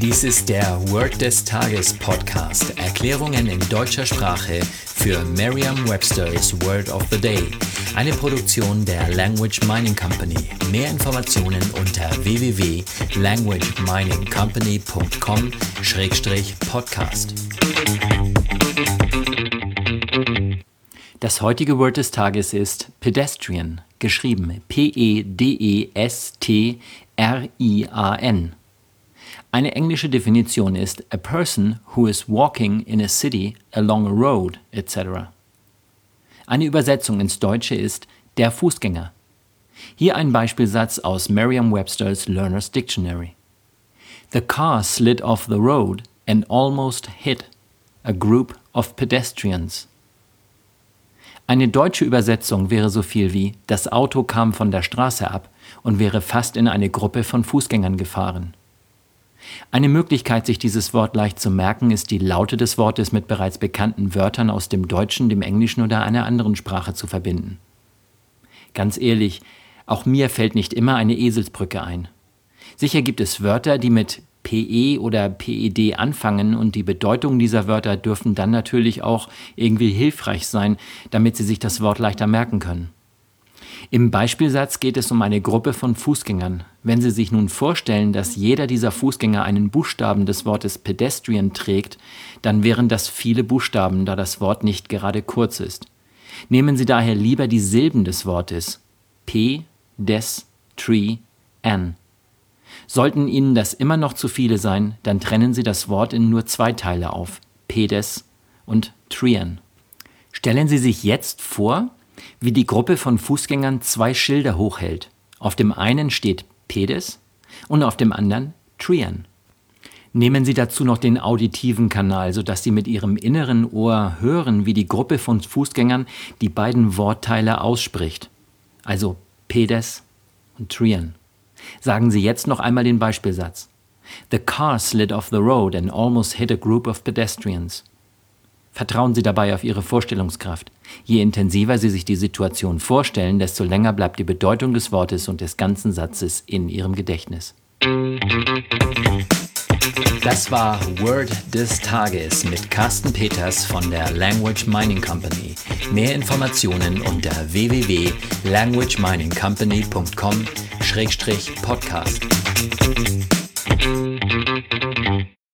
Dies ist der Word des Tages Podcast. Erklärungen in deutscher Sprache für Merriam-Webster's Word of the Day. Eine Produktion der Language Mining Company. Mehr Informationen unter www.languageminingcompany.com-podcast. Das heutige Word des Tages ist Pedestrian, geschrieben P-E-D-E-S-T-R-I-A-N. Eine englische Definition ist a person who is walking in a city along a road, etc. Eine Übersetzung ins Deutsche ist der Fußgänger. Hier ein Beispielsatz aus Merriam-Webster's Learner's Dictionary. The car slid off the road and almost hit a group of pedestrians. Eine deutsche Übersetzung wäre so viel wie Das Auto kam von der Straße ab und wäre fast in eine Gruppe von Fußgängern gefahren. Eine Möglichkeit, sich dieses Wort leicht zu merken, ist die Laute des Wortes mit bereits bekannten Wörtern aus dem Deutschen, dem Englischen oder einer anderen Sprache zu verbinden. Ganz ehrlich, auch mir fällt nicht immer eine Eselsbrücke ein. Sicher gibt es Wörter, die mit PE oder PED anfangen und die Bedeutung dieser Wörter dürfen dann natürlich auch irgendwie hilfreich sein, damit Sie sich das Wort leichter merken können. Im Beispielsatz geht es um eine Gruppe von Fußgängern. Wenn Sie sich nun vorstellen, dass jeder dieser Fußgänger einen Buchstaben des Wortes Pedestrian trägt, dann wären das viele Buchstaben, da das Wort nicht gerade kurz ist. Nehmen Sie daher lieber die Silben des Wortes P, Des, Tree, An. Sollten Ihnen das immer noch zu viele sein, dann trennen Sie das Wort in nur zwei Teile auf, Pedes und Trian. Stellen Sie sich jetzt vor, wie die Gruppe von Fußgängern zwei Schilder hochhält. Auf dem einen steht Pedes und auf dem anderen Trian. Nehmen Sie dazu noch den auditiven Kanal, sodass Sie mit Ihrem inneren Ohr hören, wie die Gruppe von Fußgängern die beiden Wortteile ausspricht. Also Pedes und Trian. Sagen Sie jetzt noch einmal den Beispielsatz. The car slid off the road and almost hit a group of pedestrians. Vertrauen Sie dabei auf Ihre Vorstellungskraft. Je intensiver Sie sich die Situation vorstellen, desto länger bleibt die Bedeutung des Wortes und des ganzen Satzes in Ihrem Gedächtnis. Das war Word des Tages mit Carsten Peters von der Language Mining Company. Mehr Informationen unter schrägstrich podcast.